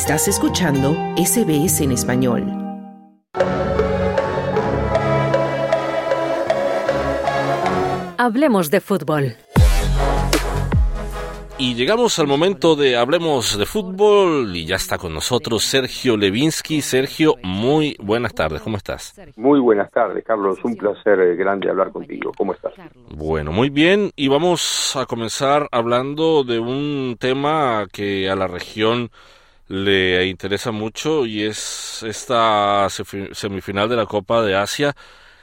Estás escuchando SBS en español. Hablemos de fútbol. Y llegamos al momento de Hablemos de Fútbol y ya está con nosotros Sergio Levinsky. Sergio, muy buenas tardes, ¿cómo estás? Muy buenas tardes, Carlos. Un placer eh, grande hablar contigo. ¿Cómo estás? Bueno, muy bien. Y vamos a comenzar hablando de un tema que a la región le interesa mucho y es esta semifinal de la Copa de Asia,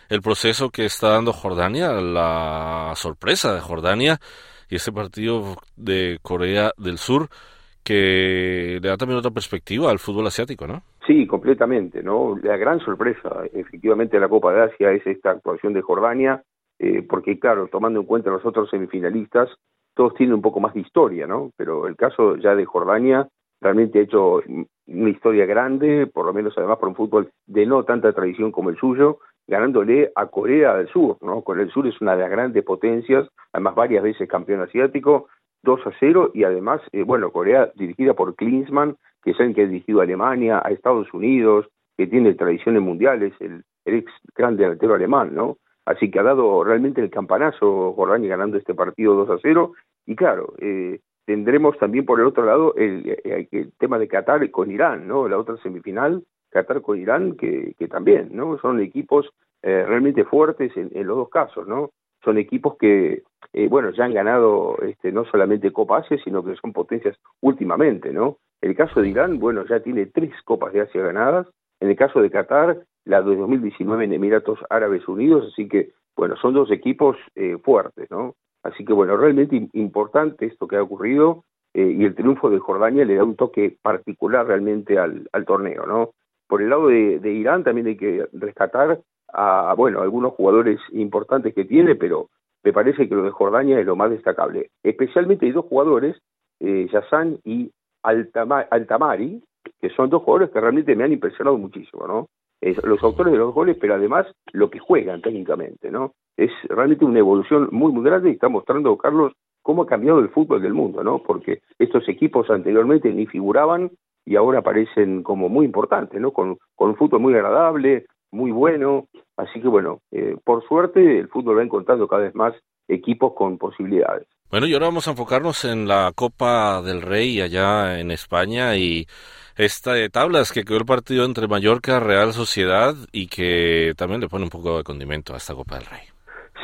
el proceso que está dando Jordania, la sorpresa de Jordania y ese partido de Corea del Sur que le da también otra perspectiva al fútbol asiático, ¿no? Sí, completamente, ¿no? La gran sorpresa, efectivamente, de la Copa de Asia es esta actuación de Jordania, eh, porque, claro, tomando en cuenta los otros semifinalistas, todos tienen un poco más de historia, ¿no? Pero el caso ya de Jordania realmente ha hecho una historia grande, por lo menos además por un fútbol de no tanta tradición como el suyo, ganándole a Corea del Sur, ¿no? Corea del Sur es una de las grandes potencias, además varias veces campeón asiático, 2 a 0 y además, eh, bueno, Corea dirigida por Klinsmann, que es el que ha dirigido a Alemania, a Estados Unidos, que tiene tradiciones mundiales, el, el ex gran delantero alemán, ¿no? Así que ha dado realmente el campanazo Jordania ganando este partido 2 a 0 y claro, eh, tendremos también por el otro lado el, el, tema de Qatar con Irán, ¿no? La otra semifinal, Qatar con Irán, que, que también, ¿no? Son equipos eh, realmente fuertes en, en, los dos casos, ¿no? Son equipos que, eh, bueno, ya han ganado este, no solamente Copa Asia, sino que son potencias últimamente, ¿no? El caso de Irán, bueno, ya tiene tres Copas de Asia ganadas. En el caso de Qatar, la de 2019 en Emiratos Árabes Unidos, así que, bueno, son dos equipos eh, fuertes, ¿no? Así que bueno, realmente importante esto que ha ocurrido eh, y el triunfo de Jordania le da un toque particular realmente al, torneo, ¿no? Por el lado de, Irán también hay que rescatar a, bueno, algunos jugadores importantes que tiene, pero me parece que lo de Jordania es lo más destacable. Especialmente hay dos jugadores, eh, y Altama, Altamari, que son dos jugadores que realmente me han impresionado muchísimo, ¿no? los autores de los goles, pero además lo que juegan técnicamente, ¿no? Es realmente una evolución muy, muy grande y está mostrando, Carlos, cómo ha cambiado el fútbol del mundo, ¿no? Porque estos equipos anteriormente ni figuraban y ahora aparecen como muy importantes, ¿no? Con, con un fútbol muy agradable, muy bueno. Así que, bueno, eh, por suerte el fútbol va encontrando cada vez más equipos con posibilidades. Bueno, y ahora vamos a enfocarnos en la Copa del Rey allá en España y esta de tablas que quedó el partido entre Mallorca, Real Sociedad y que también le pone un poco de condimento a esta Copa del Rey.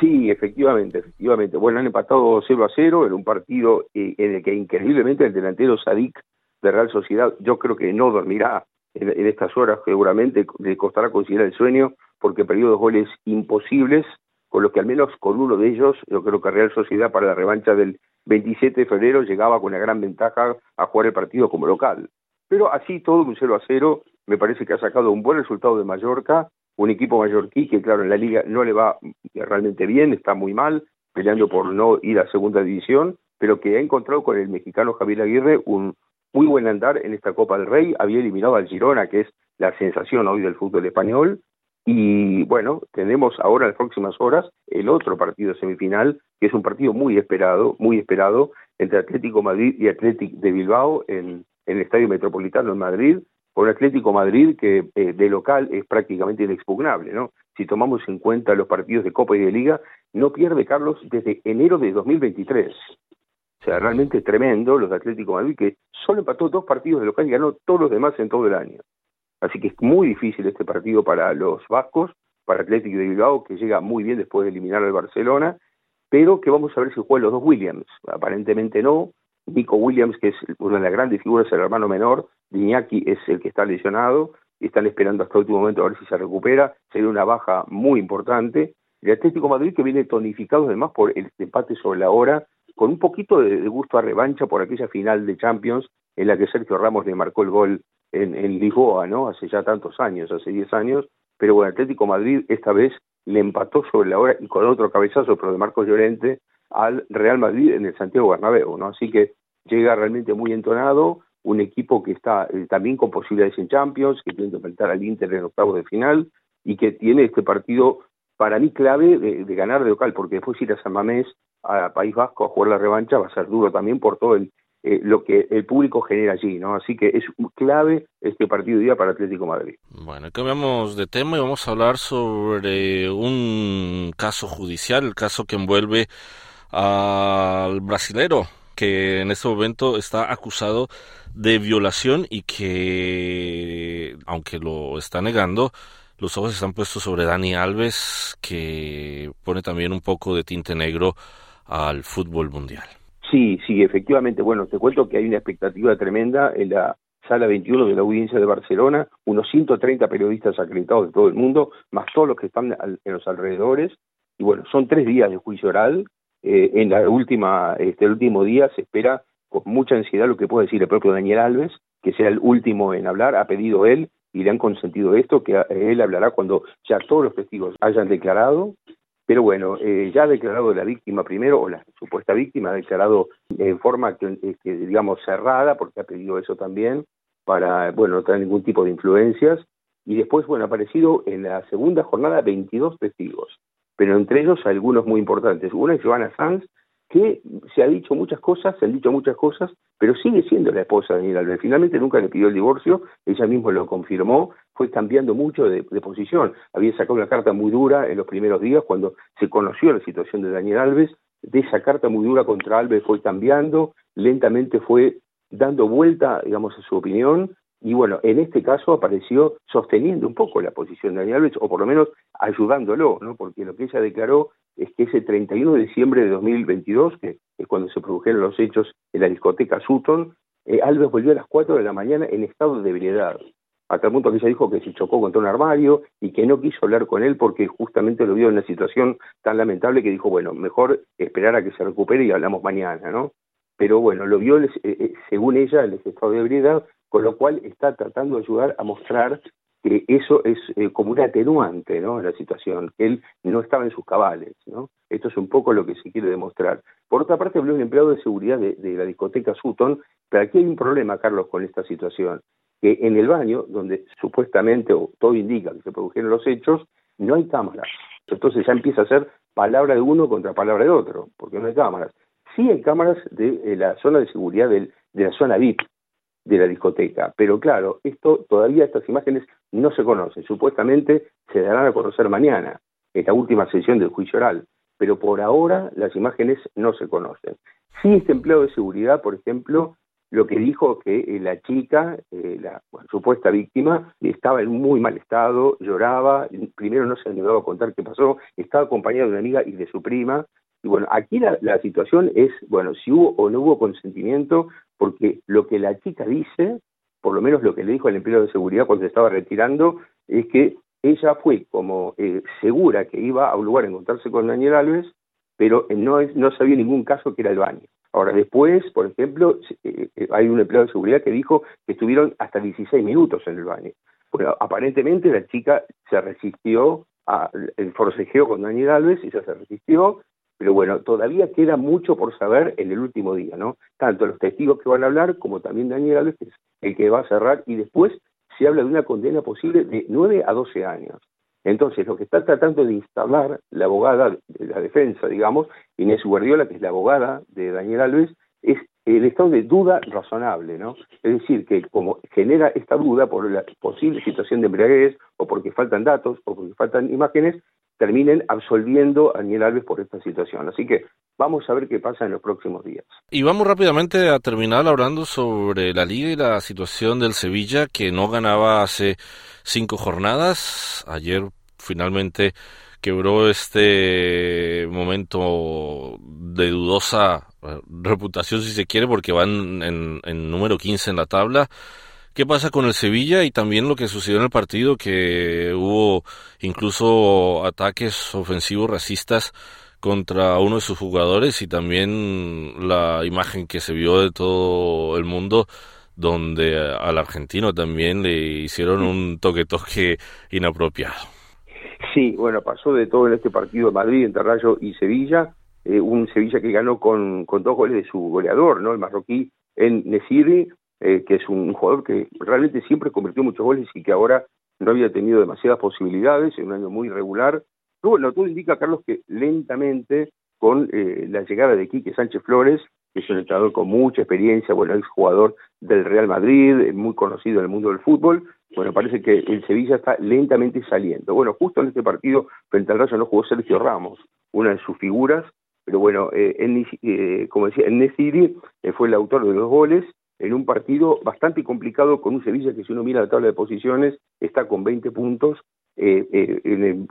Sí, efectivamente, efectivamente. Bueno, han empatado 0 a 0 en un partido eh, en el que increíblemente el delantero Sadik de Real Sociedad, yo creo que no dormirá en, estas horas, seguramente le costará considerar el sueño porque perdió dos goles imposibles con lo que al menos con uno de ellos, yo creo que Real Sociedad para la revancha del 27 de febrero llegaba con una gran ventaja a jugar el partido como local. Pero así todo un 0 a 0, me parece que ha sacado un buen resultado de Mallorca, un equipo mallorquí que claro en la liga no le va realmente bien, está muy mal, peleando por no ir a segunda división, pero que ha encontrado con el mexicano Javier Aguirre un muy buen andar en esta Copa del Rey, había eliminado al Girona, que es la sensación hoy del fútbol español, y bueno, tenemos ahora en las próximas horas el otro partido semifinal, que es un partido muy esperado, muy esperado, entre Atlético Madrid y Atlético de Bilbao en, el Estadio Metropolitano en Madrid, por Atlético Madrid que eh, de local es prácticamente inexpugnable, ¿no? Si tomamos en cuenta los partidos de Copa y de Liga, no pierde Carlos desde enero de 2023. O sea, realmente tremendo los de Atlético Madrid que solo empató dos partidos de local y ganó todos los demás en todo el año. Así que es muy difícil este partido para los vascos, para Atlético de Bilbao, que llega muy bien después de eliminar al Barcelona, pero que vamos a ver si juegan los dos Williams. Aparentemente no. Nico Williams, que es una de las grandes figuras, el hermano menor, Iñaki es el que está lesionado, están esperando hasta el último momento a ver si se recupera, sería una baja muy importante. El Atlético Madrid que viene tonificado además por el empate sobre la hora, con un poquito de, gusto a revancha por aquella final de Champions en la que Sergio Ramos le marcó el gol en, en Lisboa, ¿no? Hace ya tantos años, hace 10 años, pero bueno, Atlético Madrid esta vez le empató sobre la hora y con otro cabezazo, pero de Marcos Llorente, al Real Madrid en el Santiago Bernabéu, ¿no? Así que llega realmente muy entonado, un equipo que está eh, también con posibilidades en Champions, que tiene que enfrentar al Inter en octavos de final y que tiene este partido para mí clave de, ganar de local, porque después ir a San Mamés, a País Vasco, a jugar la revancha, va a ser duro también por todo el, eh, lo que el público genera allí, ¿no? Así que es clave este partido de día para Atlético Madrid. Bueno, cambiamos de tema y vamos a hablar sobre un caso judicial, el caso que envuelve al brasilero que en este momento está acusado de violación y que, aunque lo está negando, los ojos están puestos sobre Dani Alves, que pone también un poco de tinte negro al fútbol mundial. Sí, sí, efectivamente. Bueno, te cuento que hay una expectativa tremenda en la sala 21 de la audiencia de Barcelona, unos 130 periodistas acreditados de todo el mundo, más todos los que están en los alrededores. Y bueno, son tres días de juicio oral. Eh, en la última, este, el último día se espera con mucha ansiedad lo que puede decir el propio Daniel Alves, que sea el último en hablar, ha pedido él y le han consentido esto, que él hablará cuando ya todos los testigos hayan declarado pero bueno, eh, ya ha declarado la víctima primero, o la supuesta víctima ha declarado en forma que, digamos cerrada, porque ha pedido eso también, para, bueno, no tener ningún tipo de influencias. Y después, bueno, ha aparecido en la segunda jornada 22 testigos, pero entre ellos algunos muy importantes. Una es Joana Sanz, que se ha dicho muchas cosas, se han dicho muchas cosas, pero sigue siendo la esposa de Daniel Alves. Finalmente nunca le pidió el divorcio, ella misma lo confirmó, fue cambiando mucho de, posición. Había sacado una carta muy dura en los primeros días cuando se conoció la situación de Daniel Alves, de esa carta muy dura contra Alves fue cambiando, lentamente fue dando vuelta, digamos, a su opinión, y bueno, en este caso apareció sosteniendo un poco la posición de Daniel Alves, o por lo menos ayudándolo, ¿no? Porque lo que ella declaró es que ese 31 de diciembre de 2022, que es cuando se produjeron los hechos en la discoteca Sutton, eh, Alves volvió a las 4 de la mañana en estado de ebriedad, hasta el punto que ella dijo que se chocó contra un armario y que no quiso hablar con él porque justamente lo vio en una situación tan lamentable que dijo, bueno, mejor esperar a que se recupere y hablamos mañana, ¿no? Pero bueno, lo vio, eh, eh, según ella, en estado de ebriedad, con lo cual está tratando de ayudar a mostrar que eso es eh, como un atenuante ¿no? la situación, que él no estaba en sus cabales. ¿no? Esto es un poco lo que se quiere demostrar. Por otra parte, habló un empleado de seguridad de, la discoteca Sutton, pero aquí hay un problema, Carlos, con esta situación, que en el baño, donde supuestamente, o todo indica que se produjeron los hechos, no hay cámaras. Entonces ya empieza a ser palabra de uno contra palabra de otro, porque no hay cámaras. Sí hay cámaras de, la zona de seguridad de la zona VIP, de la discoteca. Pero claro, esto todavía estas imágenes no se conocen. Supuestamente se darán a conocer mañana, en la última sesión del juicio oral. Pero por ahora las imágenes no se conocen. Sí, este empleo de seguridad, por ejemplo, lo que dijo que eh, la chica, eh, la supuesta víctima, estaba en muy mal estado, lloraba, primero no se animaba a contar qué pasó, estaba acompañada de una amiga y de su prima, y bueno, aquí la, la, situación es, bueno, si hubo o no hubo consentimiento, porque lo que la chica dice, por lo menos lo que le dijo el empleo de seguridad cuando se estaba retirando, es que ella fue como eh, segura que iba a un lugar a encontrarse con Daniel Alves, pero no, es, no sabía ningún caso que era el baño. Ahora, después, por ejemplo, eh, eh, hay un empleado de seguridad que dijo que estuvieron hasta 16 minutos en el baño. Bueno, aparentemente la chica se resistió al forcejeo con Daniel Alves, ella se resistió, pero bueno, todavía queda mucho por saber en el último día, ¿no? Tanto los testigos que van a hablar como también Daniel Alves, que es el que va a cerrar, y después se habla de una condena posible de 9 a 12 años. Entonces, lo que está tratando de instalar la abogada de la defensa, digamos, Inés Guardiola, que es la abogada de Daniel Alves, es el estado de duda razonable, ¿no? Es decir, que como genera esta duda por la posible situación de embriaguez, o porque faltan datos, o porque faltan imágenes, terminen absolviendo a Daniel Alves por esta situación. Así que vamos a ver qué pasa en los próximos días. Y vamos rápidamente a terminar hablando sobre la liga y la situación del Sevilla, que no ganaba hace cinco jornadas. Ayer finalmente quebró este momento de dudosa eh, reputación, si se quiere, porque van en, en número 15 en la tabla qué pasa con el Sevilla y también lo que sucedió en el partido, que hubo incluso ataques ofensivos racistas contra uno de sus jugadores y también la imagen que se vio de todo el mundo donde al argentino también le hicieron un toque-toque inapropiado. Sí, bueno, pasó de todo en este partido de Madrid entre Rayo y Sevilla, eh, un Sevilla que ganó con, con dos goles de su goleador, ¿no? El marroquí en Nesiri, eh, que es un jugador que realmente siempre convirtió muchos goles y que ahora no había tenido demasiadas posibilidades, en un año muy irregular. Pero bueno, todo indica, Carlos, que lentamente, con eh, la llegada de Quique Sánchez Flores, es un entrenador con mucha experiencia, bueno, es jugador del Real Madrid, muy conocido en el mundo del fútbol. Bueno, parece que el Sevilla está lentamente saliendo. Bueno, justo en este partido frente al Rayo no jugó Sergio Ramos, una de sus figuras, pero bueno, eh, eh como decía, el Nesiri eh, fue el autor de los goles en un partido bastante complicado con un Sevilla que si uno mira la tabla de posiciones está con 20 puntos, eh, eh,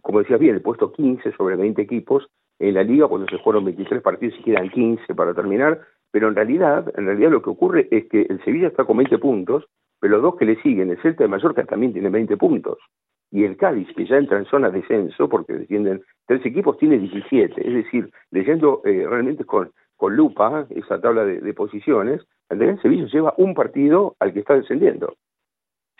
como decías bien, el puesto 15 sobre 20 equipos en la liga cuando se jugaron 23 partidos y quedan 15 para terminar, pero en realidad, en realidad lo que ocurre es que el Sevilla está con 20 puntos, pero los dos que le siguen, el Celta de Mallorca también tiene 20 puntos, y el Cádiz, que ya entra en zona de descenso, porque defienden tres equipos, tiene 17, es decir, leyendo eh, realmente con, con lupa esa tabla de, posiciones, el Sevilla lleva un partido al que está descendiendo.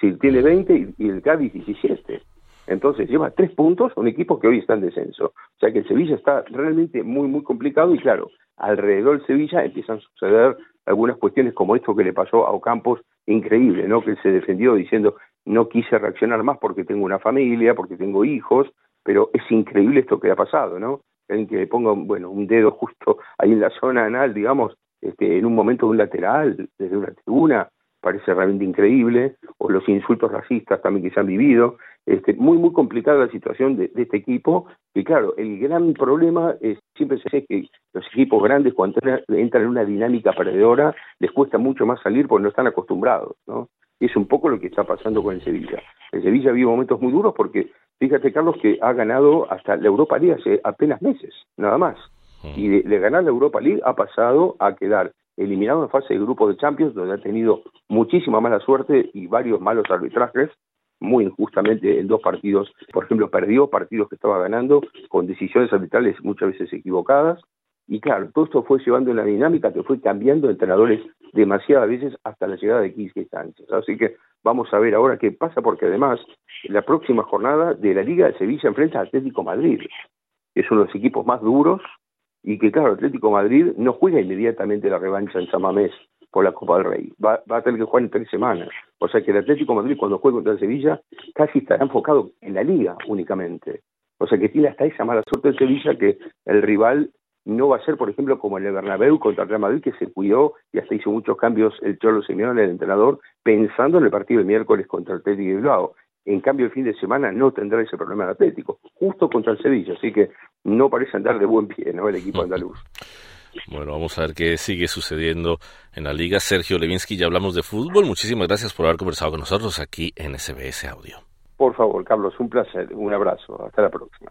Si tiene 20 y el Cádiz 17. Entonces lleva tres puntos a un equipo que hoy está en descenso. O sea que el Sevilla está realmente muy, muy complicado y claro, alrededor del Sevilla empiezan a suceder algunas cuestiones como esto que le pasó a Ocampos, increíble, ¿no? Que se defendió diciendo no quise reaccionar más porque tengo una familia, porque tengo hijos, pero es increíble esto que ha pasado, ¿no? En que ponga, bueno, un dedo justo ahí en la zona anal, digamos, este, en un momento de un lateral, desde una tribuna, parece realmente increíble, o los insultos racistas también que se han vivido. Este, muy, muy complicada la situación de, este equipo, y claro, el gran problema es, siempre se dice que los equipos grandes cuando entran en una dinámica perdedora, les cuesta mucho más salir porque no están acostumbrados, ¿no? Y es un poco lo que está pasando con el Sevilla. El Sevilla vive momentos muy duros porque, fíjate Carlos, que ha ganado hasta la Europa League hace apenas meses, nada más. Y de ganar la Europa League ha pasado a quedar eliminado en fase de grupo de Champions, donde ha tenido muchísima mala suerte y varios malos arbitrajes, muy injustamente en dos partidos. Por ejemplo, perdió partidos que estaba ganando con decisiones arbitrales muchas veces equivocadas. Y claro, todo esto fue llevando una dinámica que fue cambiando entrenadores demasiadas veces hasta la llegada de Quisque Sánchez. Así que vamos a ver ahora qué pasa, porque además, la próxima jornada de la Liga de Sevilla enfrenta a Atlético Madrid, es uno de los equipos más duros y que claro, Atlético Madrid no juega inmediatamente la revancha en San Mamés por la Copa del Rey, va, a tener que jugar en tres semanas, o sea que el Atlético Madrid cuando juegue contra el Sevilla casi estará enfocado en la liga únicamente, o sea que tiene hasta esa mala suerte el Sevilla que el rival no va a ser, por ejemplo, como el de Bernabéu contra el Real Madrid, que se cuidó y hasta hizo muchos cambios el Cholo Simeone, el entrenador, pensando en el partido de miércoles contra el Atlético de Bilbao. En cambio, el fin de semana no tendrá ese problema el Atlético, justo contra el Sevilla, así que no parece andar de buen pie, ¿no? El equipo andaluz. Bueno, vamos a ver qué sigue sucediendo en la liga. Sergio Levinsky, ya hablamos de fútbol. Muchísimas gracias por haber conversado con nosotros aquí en SBS Audio. Por favor, Carlos, un placer. Un abrazo. Hasta la próxima.